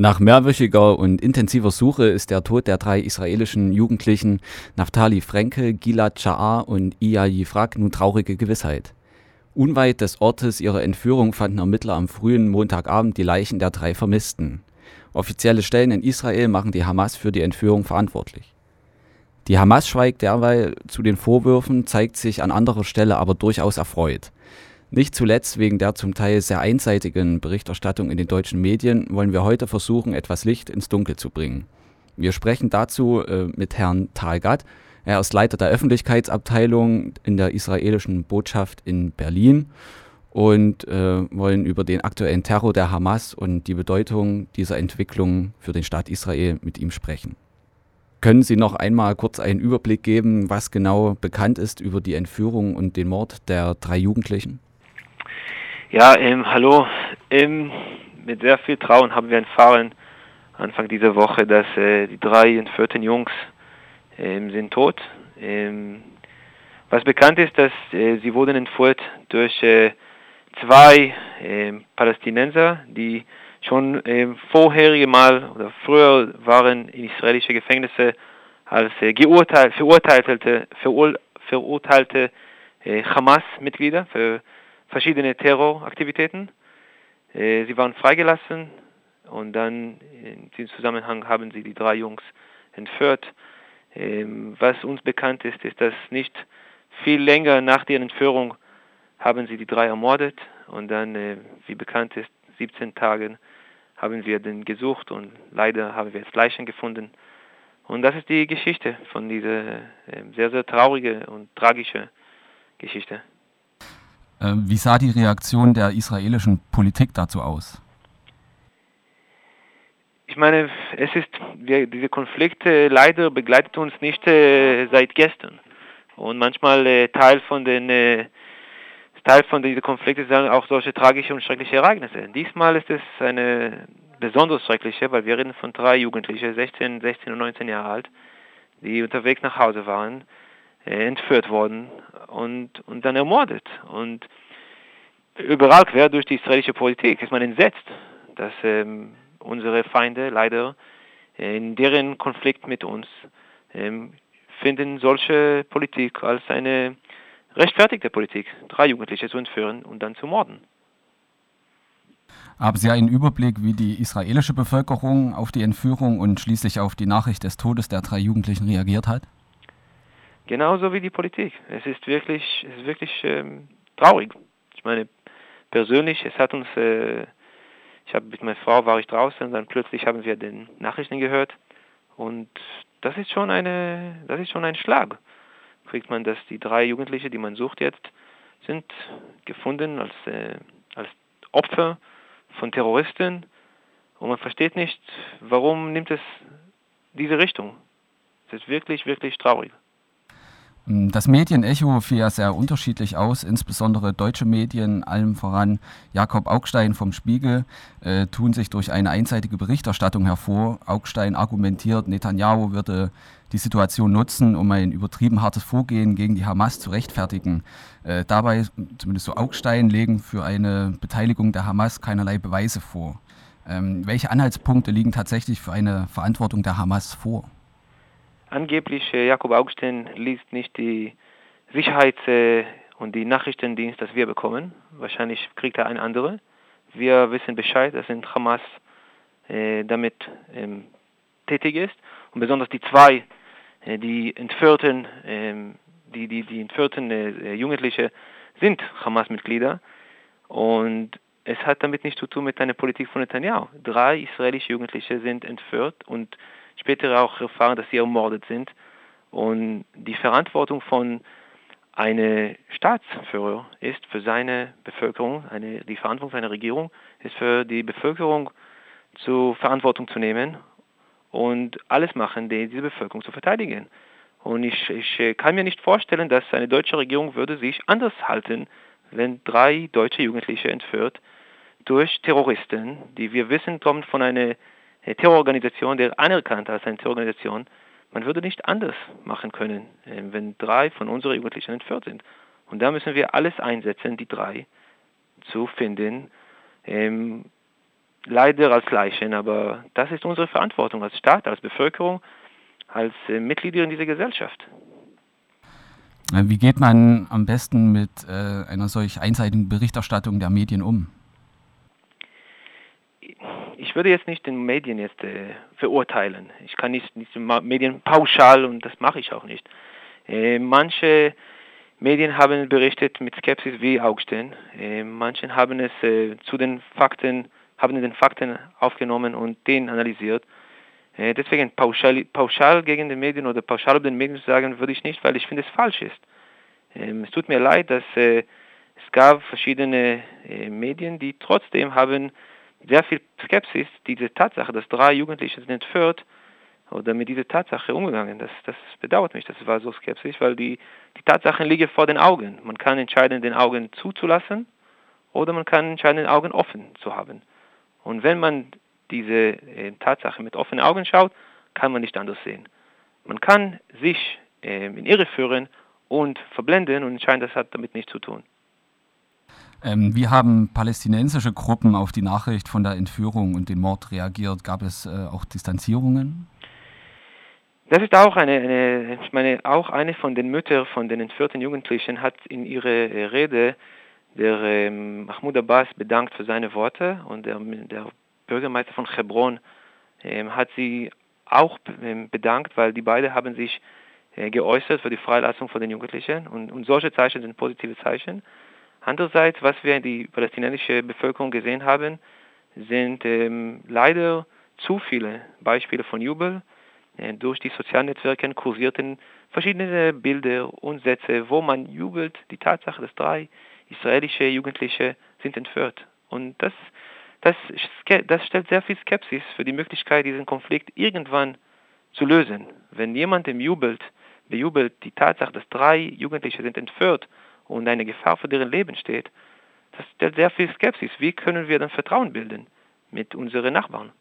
Nach mehrwöchiger und intensiver Suche ist der Tod der drei israelischen Jugendlichen Naftali Frenkel, Gilad Sha'ar und Iya Yifrak nun traurige Gewissheit. Unweit des Ortes ihrer Entführung fanden Ermittler am frühen Montagabend die Leichen der drei Vermissten. Offizielle Stellen in Israel machen die Hamas für die Entführung verantwortlich. Die Hamas schweigt derweil zu den Vorwürfen, zeigt sich an anderer Stelle aber durchaus erfreut. Nicht zuletzt wegen der zum Teil sehr einseitigen Berichterstattung in den deutschen Medien wollen wir heute versuchen, etwas Licht ins Dunkel zu bringen. Wir sprechen dazu äh, mit Herrn Talgat. Er ist Leiter der Öffentlichkeitsabteilung in der israelischen Botschaft in Berlin und äh, wollen über den aktuellen Terror der Hamas und die Bedeutung dieser Entwicklung für den Staat Israel mit ihm sprechen. Können Sie noch einmal kurz einen Überblick geben, was genau bekannt ist über die Entführung und den Mord der drei Jugendlichen? Ja, ähm, hallo. Ähm, mit sehr viel Trauen haben wir erfahren Anfang dieser Woche, dass äh, die drei entführten Jungs ähm, sind tot. Ähm, was bekannt ist, dass äh, sie wurden entführt durch äh, zwei äh, Palästinenser, die schon äh, vorherige Mal oder früher waren in israelische Gefängnisse als äh, geurteilt, verurteilte, verur, verurteilte äh, Hamas-Mitglieder für verschiedene Terroraktivitäten. Äh, sie waren freigelassen und dann in diesem Zusammenhang haben sie die drei Jungs entführt. Ähm, was uns bekannt ist, ist, dass nicht viel länger nach der Entführung haben sie die drei ermordet und dann, äh, wie bekannt ist, 17 Tagen haben wir den gesucht und leider haben wir jetzt Leichen gefunden. Und das ist die Geschichte von dieser äh, sehr, sehr traurige und tragische Geschichte. Ähm, wie sah die Reaktion der israelischen Politik dazu aus? Ich meine, es ist, wir, diese Konflikte leider begleitet uns nicht äh, seit gestern. Und manchmal äh, Teil von den äh, Teil von diesen Konflikten sind auch solche tragische und schreckliche Ereignisse. Diesmal ist es eine besonders schreckliche, weil wir reden von drei Jugendlichen, 16, 16 und 19 Jahre alt, die unterwegs nach Hause waren, äh, entführt worden und, und dann ermordet. Und überall quer durch die israelische Politik ist man entsetzt, dass ähm, unsere Feinde leider in deren Konflikt mit uns ähm, finden solche Politik als eine rechtfertigte Politik, drei Jugendliche zu entführen und dann zu morden. Haben Sie einen Überblick, wie die israelische Bevölkerung auf die Entführung und schließlich auf die Nachricht des Todes der drei Jugendlichen reagiert hat? Genauso wie die Politik. Es ist wirklich, es ist wirklich ähm, traurig. Ich meine, persönlich, es hat uns, äh, ich habe mit meiner Frau war ich draußen und dann plötzlich haben wir den Nachrichten gehört und das ist schon eine, das ist schon ein Schlag. Kriegt man, dass die drei Jugendliche, die man sucht jetzt, sind gefunden als äh, als Opfer von Terroristen und man versteht nicht, warum nimmt es diese Richtung. Es ist wirklich, wirklich traurig. Ähm, das Medienecho fiel ja sehr unterschiedlich aus, insbesondere deutsche Medien, allem voran Jakob Augstein vom Spiegel, äh, tun sich durch eine einseitige Berichterstattung hervor. Augstein argumentiert, Netanyahu würde die Situation nutzen, um ein übertrieben hartes Vorgehen gegen die Hamas zu rechtfertigen. Äh, dabei, zumindest so Augstein, legen für eine Beteiligung der Hamas keinerlei Beweise vor. Ähm, welche Anhaltspunkte liegen tatsächlich für eine Verantwortung der Hamas vor? Angeblich äh, Jakob Augstein liest nicht die Sicherheits- äh, und die Nachrichtendienst, das wir bekommen. Wahrscheinlich kriegt er eine andere. Wir wissen Bescheid, dass in Hamas äh, damit ähm, tätig ist. Und besonders die zwei, äh, die entführten, ähm, die, die, die entführten äh, Jugendliche sind Hamas-Mitglieder. Und es hat damit nichts zu tun mit einer Politik von Netanyahu. Drei israelische Jugendliche sind entführt und später auch erfahren, dass sie ermordet sind. Und die Verantwortung von einem Staatsführer ist für seine Bevölkerung, eine, die Verantwortung seiner Regierung ist für die Bevölkerung zur Verantwortung zu nehmen und alles machen, diese Bevölkerung zu verteidigen. Und ich, ich kann mir nicht vorstellen, dass eine deutsche Regierung würde sich anders halten, wenn drei deutsche Jugendliche entführt durch Terroristen, die wir wissen kommen von einer Terrororganisation, der anerkannt als eine Terrororganisation, man würde nicht anders machen können, ähm, wenn drei von unseren Jugendlichen entführt sind. Und da müssen wir alles einsetzen, die drei zu finden, ähm, leider als Leichen, aber das ist unsere Verantwortung als Staat, als Bevölkerung, als äh, Mitglieder in dieser Gesellschaft. Äh, wie geht man am besten mit äh, einer solch einseitigen Berichterstattung der Medien um? Ich würde jetzt nicht den Medien jetzt äh, verurteilen. Ich kann nicht, nicht Medien pauschal und das mache ich auch nicht. Äh, manche Medien haben berichtet mit Skepsis wie Augstein. Äh, manche haben es äh, zu den Fakten, haben den Fakten aufgenommen und den analysiert. Äh, deswegen pauschal, pauschal gegen die Medien oder pauschal über den Medien zu sagen, würde ich nicht, weil ich finde es falsch ist. Ähm, es tut mir leid, dass äh, es gab verschiedene Medien, die trotzdem haben sehr viel Skepsis, diese Tatsache, dass drei Jugendliche sind entführt, oder mit dieser Tatsache umgegangen. Das, das bedauert mich, das war so skeptisch, weil die, die Tatsachen liegen vor den Augen. Man kann entscheiden, den Augen zuzulassen oder man kann entscheiden, den Augen offen zu haben. Und wenn man diese äh, Tatsache mit offenen Augen schaut, kann man nicht anders sehen. Man kann sich äh, in Irre führen und verblenden und entscheiden, das hat damit nichts zu tun. Ähm, wie haben palästinensische Gruppen auf die Nachricht von der Entführung und dem Mord reagiert? Gab es äh, auch Distanzierungen? Das ist auch eine, eine, ich meine, auch eine von den Müttern von den entführten Jugendlichen hat in ihrer Rede der ähm, Mahmoud Abbas bedankt für seine Worte und der, der Bürgermeister von Hebron ähm, hat sie auch ähm, bedankt, weil die beiden haben sich äh, geäußert für die Freilassung von den Jugendlichen und, und solche Zeichen sind positive Zeichen. Andererseits, was wir in die palästinensische Bevölkerung gesehen haben, sind ähm, leider zu viele Beispiele von Jubel. Äh, durch die sozialen Netzwerke kursierten verschiedene Bilder und Sätze, wo man jubelt, die Tatsache, dass drei israelische Jugendliche sind entführt. Und das das, das stellt sehr viel Skepsis für die Möglichkeit, diesen Konflikt irgendwann zu lösen. Wenn jemandem jubelt, bejubelt die Tatsache, dass drei Jugendliche sind entführt und eine Gefahr für deren Leben steht, das stellt sehr viel Skepsis. Wie können wir dann Vertrauen bilden mit unseren Nachbarn?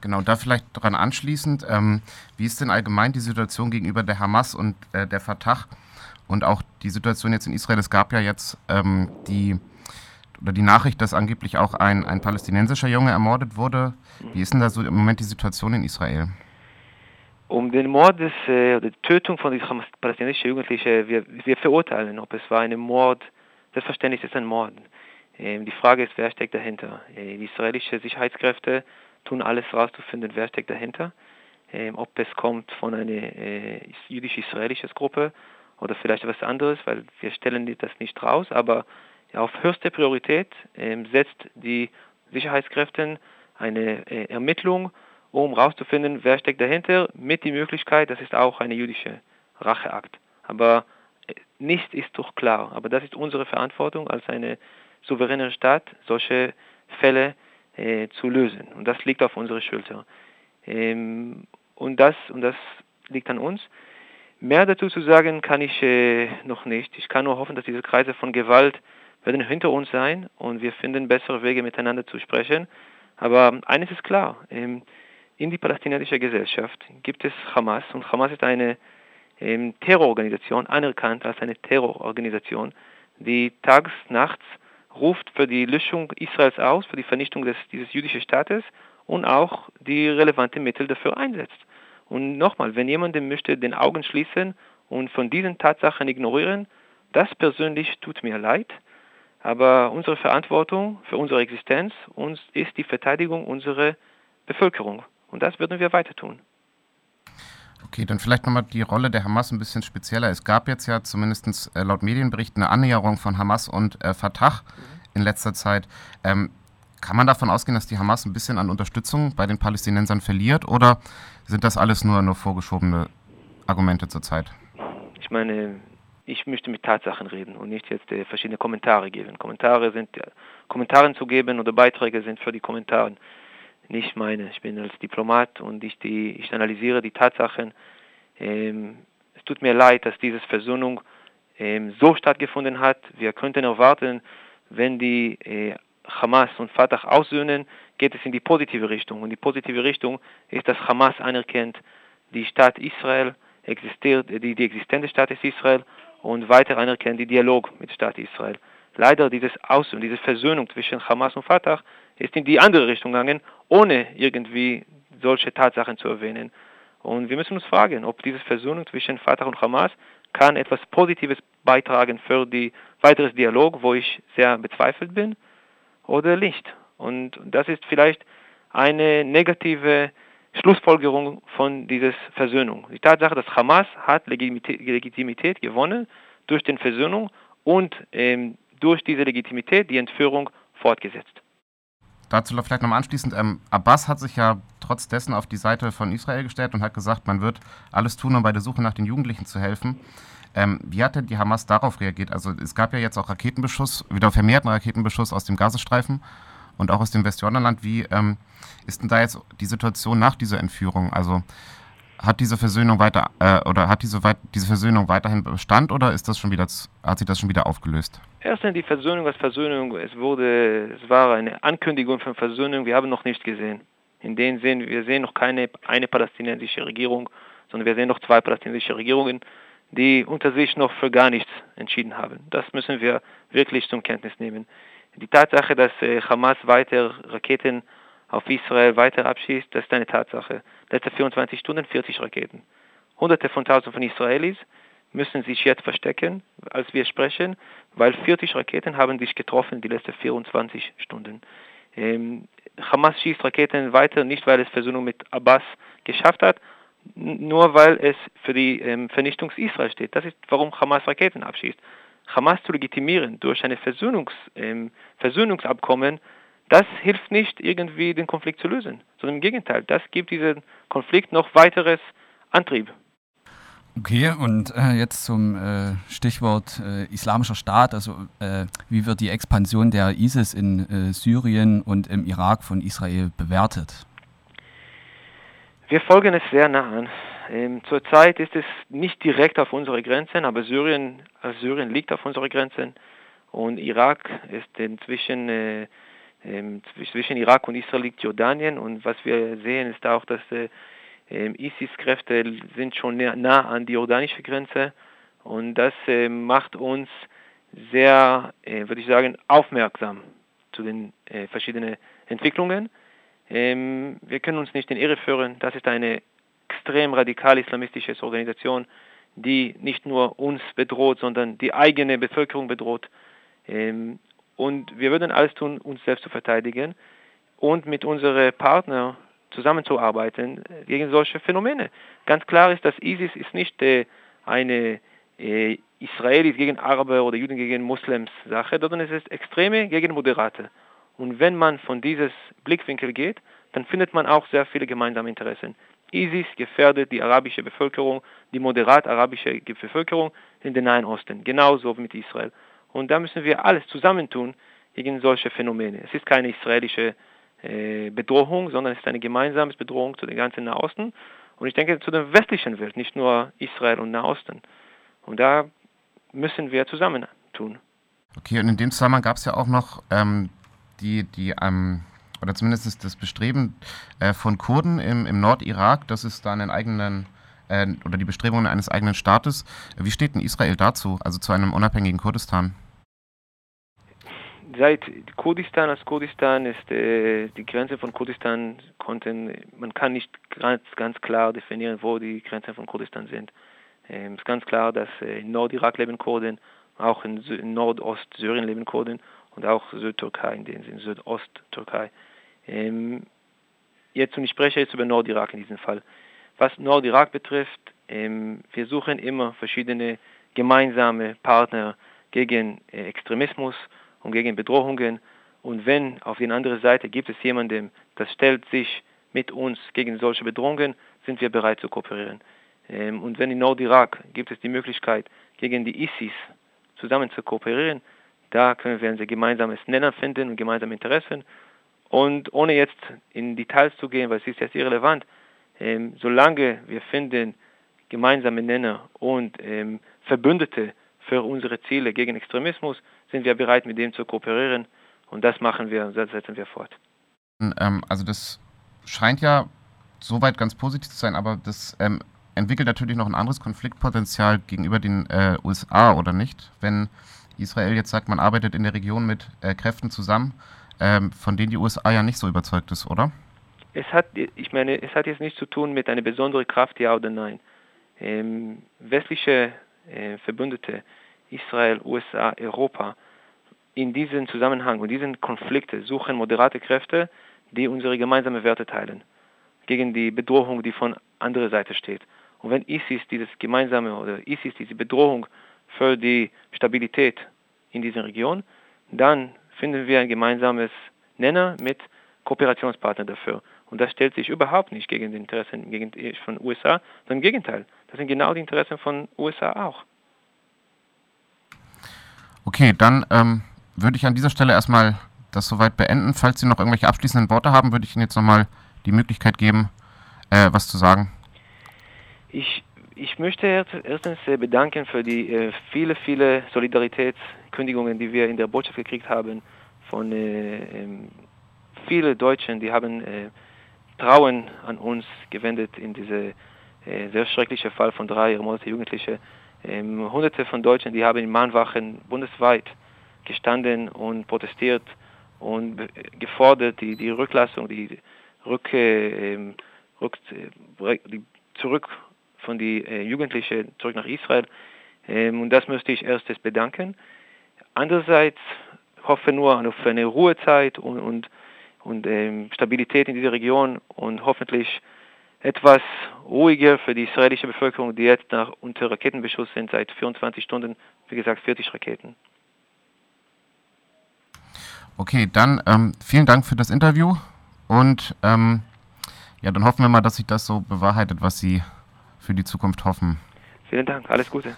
Genau, da vielleicht daran anschließend, ähm, wie ist denn allgemein die Situation gegenüber der Hamas und äh, der Fatah und auch die Situation jetzt in Israel? Es gab ja jetzt ähm, die oder die Nachricht, dass angeblich auch ein, ein palästinensischer Junge ermordet wurde. Wie ist denn da so im Moment die Situation in Israel? Um den Mord des, äh, oder die Tötung von palästinensischen Jugendlichen, wir, wir verurteilen, ob es war ein Mord, selbstverständlich ist es ein Mord. Ähm, die Frage ist, wer steckt dahinter? Äh, die israelischen Sicherheitskräfte tun alles herauszufinden, wer steckt dahinter. Ähm, ob es kommt von einer äh, jüdisch-israelischen Gruppe oder vielleicht etwas anderes, weil wir stellen das nicht raus, aber auf höchste Priorität ähm, setzt die Sicherheitskräfte eine äh, Ermittlung, um herauszufinden, wer steckt dahinter, mit der Möglichkeit, das ist auch eine jüdische Racheakt. Aber äh, nichts ist doch klar. Aber das ist unsere Verantwortung als eine souveräne Staat, solche Fälle äh, zu lösen. Und das liegt auf unserer Schulter. Ähm, und, das, und das liegt an uns. Mehr dazu zu sagen kann ich äh, noch nicht. Ich kann nur hoffen, dass diese Kreise von Gewalt werden hinter uns sein und wir finden bessere Wege miteinander zu sprechen. Aber eines ist klar, ähm, in die palästinensische Gesellschaft gibt es Hamas und Hamas ist eine ähm, Terrororganisation, anerkannt als eine Terrororganisation, die tags, nachts ruft für die Löschung Israels aus, für die Vernichtung des, dieses jüdischen Staates und auch die relevanten Mittel dafür einsetzt. Und nochmal, wenn jemand möchte den Augen schließen und von diesen Tatsachen ignorieren, das persönlich tut mir leid. Aber unsere Verantwortung für unsere Existenz uns ist die Verteidigung unserer Bevölkerung. Und das würden wir weiter tun. Okay, dann vielleicht nochmal die Rolle der Hamas ein bisschen spezieller. Es gab jetzt ja zumindest äh, laut Medienberichten eine Annäherung von Hamas und äh, Fatah in letzter Zeit. Ähm, kann man davon ausgehen, dass die Hamas ein bisschen an Unterstützung bei den Palästinensern verliert oder sind das alles nur, nur vorgeschobene Argumente zurzeit? Ich meine, ich möchte mit Tatsachen reden und nicht jetzt äh, verschiedene Kommentare geben. Kommentare sind, äh, Kommentaren zu geben oder Beiträge sind für die Kommentare nicht meine. Ich bin als Diplomat und ich, die, ich analysiere die Tatsachen. Ähm, es tut mir leid, dass diese Versöhnung ähm, so stattgefunden hat. Wir könnten erwarten, wenn die äh, Hamas und Fatah aussöhnen, geht es in die positive Richtung. Und die positive Richtung ist, dass Hamas anerkennt, die Stadt Israel existiert, die, die Existenz des Staates Israel und weiter anerkennt den Dialog mit Staat Israel. Leider dieses Aus- und diese Versöhnung zwischen Hamas und Fatah ist in die andere Richtung gegangen, ohne irgendwie solche Tatsachen zu erwähnen. Und wir müssen uns fragen, ob diese Versöhnung zwischen Fatah und Hamas kann etwas Positives beitragen für die weiteres Dialog, wo ich sehr bezweifelt bin, oder nicht. Und das ist vielleicht eine negative Schlussfolgerung von dieser Versöhnung. Die Tatsache, dass Hamas hat Legitimität gewonnen durch die Versöhnung und ähm, durch diese Legitimität die Entführung fortgesetzt. Dazu vielleicht nochmal anschließend, ähm, Abbas hat sich ja trotz dessen auf die Seite von Israel gestellt und hat gesagt, man wird alles tun, um bei der Suche nach den Jugendlichen zu helfen. Ähm, wie hat denn die Hamas darauf reagiert? Also es gab ja jetzt auch Raketenbeschuss, wieder vermehrten Raketenbeschuss aus dem Gazastreifen und auch aus dem Westjordanland. Wie ähm, ist denn da jetzt die Situation nach dieser Entführung? Also hat diese Versöhnung weiter äh, oder hat diese, diese Versöhnung weiterhin Bestand oder ist das schon wieder hat sich das schon wieder aufgelöst? Erstens die Versöhnung als Versöhnung. Es wurde, es war eine Ankündigung von Versöhnung. Wir haben noch nicht gesehen. In dem Sinn, wir sehen noch keine eine palästinensische Regierung, sondern wir sehen noch zwei palästinensische Regierungen, die unter sich noch für gar nichts entschieden haben. Das müssen wir wirklich zum Kenntnis nehmen. Die Tatsache, dass äh, Hamas weiter Raketen auf Israel weiter abschießt, das ist eine Tatsache. Letzte 24 Stunden 40 Raketen. Hunderte von Tausenden von Israelis müssen sich jetzt verstecken, als wir sprechen, weil 40 Raketen haben sich getroffen die letzten 24 Stunden. Ähm, Hamas schießt Raketen weiter, nicht weil es Versöhnung mit Abbas geschafft hat, nur weil es für die ähm, Vernichtung Israel steht. Das ist, warum Hamas Raketen abschießt. Hamas zu legitimieren durch ein Versöhnungs, ähm, Versöhnungsabkommen das hilft nicht irgendwie den Konflikt zu lösen, sondern im Gegenteil, das gibt diesem Konflikt noch weiteres Antrieb. Okay, und äh, jetzt zum äh, Stichwort äh, Islamischer Staat. Also äh, wie wird die Expansion der ISIS in äh, Syrien und im Irak von Israel bewertet? Wir folgen es sehr nah an. Ähm, zurzeit ist es nicht direkt auf unsere Grenzen, aber Syrien, also Syrien liegt auf unseren Grenzen und Irak ist inzwischen äh, zwischen Irak und Israel liegt Jordanien und was wir sehen ist auch, dass äh, ähm, ISIS-Kräfte sind schon nah an die jordanische Grenze und das äh, macht uns sehr, äh, würde ich sagen, aufmerksam zu den verschiedenen Entwicklungen. Ähm, wir können uns nicht in Irre führen, das ist eine extrem radikal islamistische Organisation, die nicht nur uns bedroht, sondern die eigene Bevölkerung bedroht. Und wir würden alles tun, uns selbst zu verteidigen und mit unseren Partnern zusammenzuarbeiten gegen solche Phänomene. Ganz klar ist, dass ISIS ist nicht äh, eine äh, Israelis gegen Araber oder Juden gegen Muslims Sache, sondern es ist Extreme gegen Moderate. Und wenn man von dieses Blickwinkel geht, dann findet man auch sehr viele gemeinsame Interessen. ISIS gefährdet die arabische Bevölkerung, die moderat arabische Bevölkerung in den Nahen Osten, genauso wie mit Israel. Und da müssen wir alles zusammentun gegen solche Phänomene. Es ist keine israelische äh, Bedrohung, sondern es ist eine gemeinsame Bedrohung zu den ganzen Nahosten. Und ich denke zu der westlichen Welt, nicht nur Israel und Nahosten. Und da müssen wir zusammen tun. Okay, und in dem Zusammenhang gab es ja auch noch ähm, die, die ähm, oder zumindest das Bestreben äh, von Kurden im, im Nordirak, dass es da einen eigenen äh, oder die Bestrebungen eines eigenen Staates. Wie steht denn Israel dazu, also zu einem unabhängigen Kurdistan? Seit Kurdistan als Kurdistan ist äh, die Grenze von Kurdistan konnten man kann nicht ganz ganz klar definieren, wo die Grenzen von Kurdistan sind. Ähm, es ist ganz klar, dass äh, in Nordirak leben Kurden, auch in, in Nordost-Syrien leben Kurden und auch Südtürkei, in dem Sinne Südosttürkei. Ähm, jetzt und ich spreche jetzt über Nordirak in diesem Fall. Was Nordirak betrifft, ähm, wir suchen immer verschiedene gemeinsame Partner gegen äh, Extremismus und gegen Bedrohungen. Und wenn auf der anderen Seite gibt es jemanden, das stellt sich mit uns gegen solche Bedrohungen, sind wir bereit zu kooperieren. Ähm, und wenn in Nordirak gibt es die Möglichkeit, gegen die ISIS zusammen zu kooperieren, da können wir ein gemeinsames Nenner finden und gemeinsame Interessen. Und ohne jetzt in Details zu gehen, weil es ist jetzt irrelevant, ähm, solange wir finden gemeinsame Nenner und ähm, Verbündete für unsere Ziele gegen Extremismus, sind wir bereit, mit dem zu kooperieren. Und das machen wir und das setzen wir fort. Ähm, also das scheint ja soweit ganz positiv zu sein, aber das ähm, entwickelt natürlich noch ein anderes Konfliktpotenzial gegenüber den äh, USA, oder nicht? Wenn Israel jetzt sagt, man arbeitet in der Region mit äh, Kräften zusammen, ähm, von denen die USA ja nicht so überzeugt ist, oder? Es hat, ich meine, es hat jetzt nichts zu tun mit einer besonderen Kraft, ja oder nein. Ähm, westliche äh, Verbündete, Israel, USA, Europa, in diesem Zusammenhang und diesen Konflikten suchen moderate Kräfte, die unsere gemeinsamen Werte teilen, gegen die Bedrohung, die von anderer Seite steht. Und wenn ISIS dieses gemeinsame oder ISIS diese Bedrohung für die Stabilität in dieser Region, dann finden wir ein gemeinsames Nenner mit Kooperationspartnern dafür. Und das stellt sich überhaupt nicht gegen die Interessen von USA, sondern im Gegenteil. Das sind genau die Interessen von USA auch. Okay, dann ähm, würde ich an dieser Stelle erstmal das soweit beenden. Falls Sie noch irgendwelche abschließenden Worte haben, würde ich Ihnen jetzt nochmal die Möglichkeit geben, äh, was zu sagen. Ich, ich möchte erstens äh, bedanken für die äh, viele, viele Solidaritätskündigungen, die wir in der Botschaft gekriegt haben von äh, ähm, vielen Deutschen, die haben äh, Trauen an uns gewendet in diese äh, sehr schreckliche Fall von drei ermordeten Jugendlichen. Ähm, hunderte von Deutschen, die haben in Mahnwachen bundesweit gestanden und protestiert und gefordert die, die Rücklassung, die, Rück, äh, Rück, die zurück von den äh, Jugendlichen zurück nach Israel. Ähm, und das möchte ich erstes bedanken. Andererseits hoffe nur auf eine Ruhezeit und, und, und ähm, Stabilität in dieser Region und hoffentlich etwas ruhiger für die israelische Bevölkerung, die jetzt nach unter Raketenbeschuss sind seit 24 Stunden, wie gesagt 40 Raketen. Okay, dann ähm, vielen Dank für das Interview und ähm, ja, dann hoffen wir mal, dass sich das so bewahrheitet, was Sie für die Zukunft hoffen. Vielen Dank, alles Gute.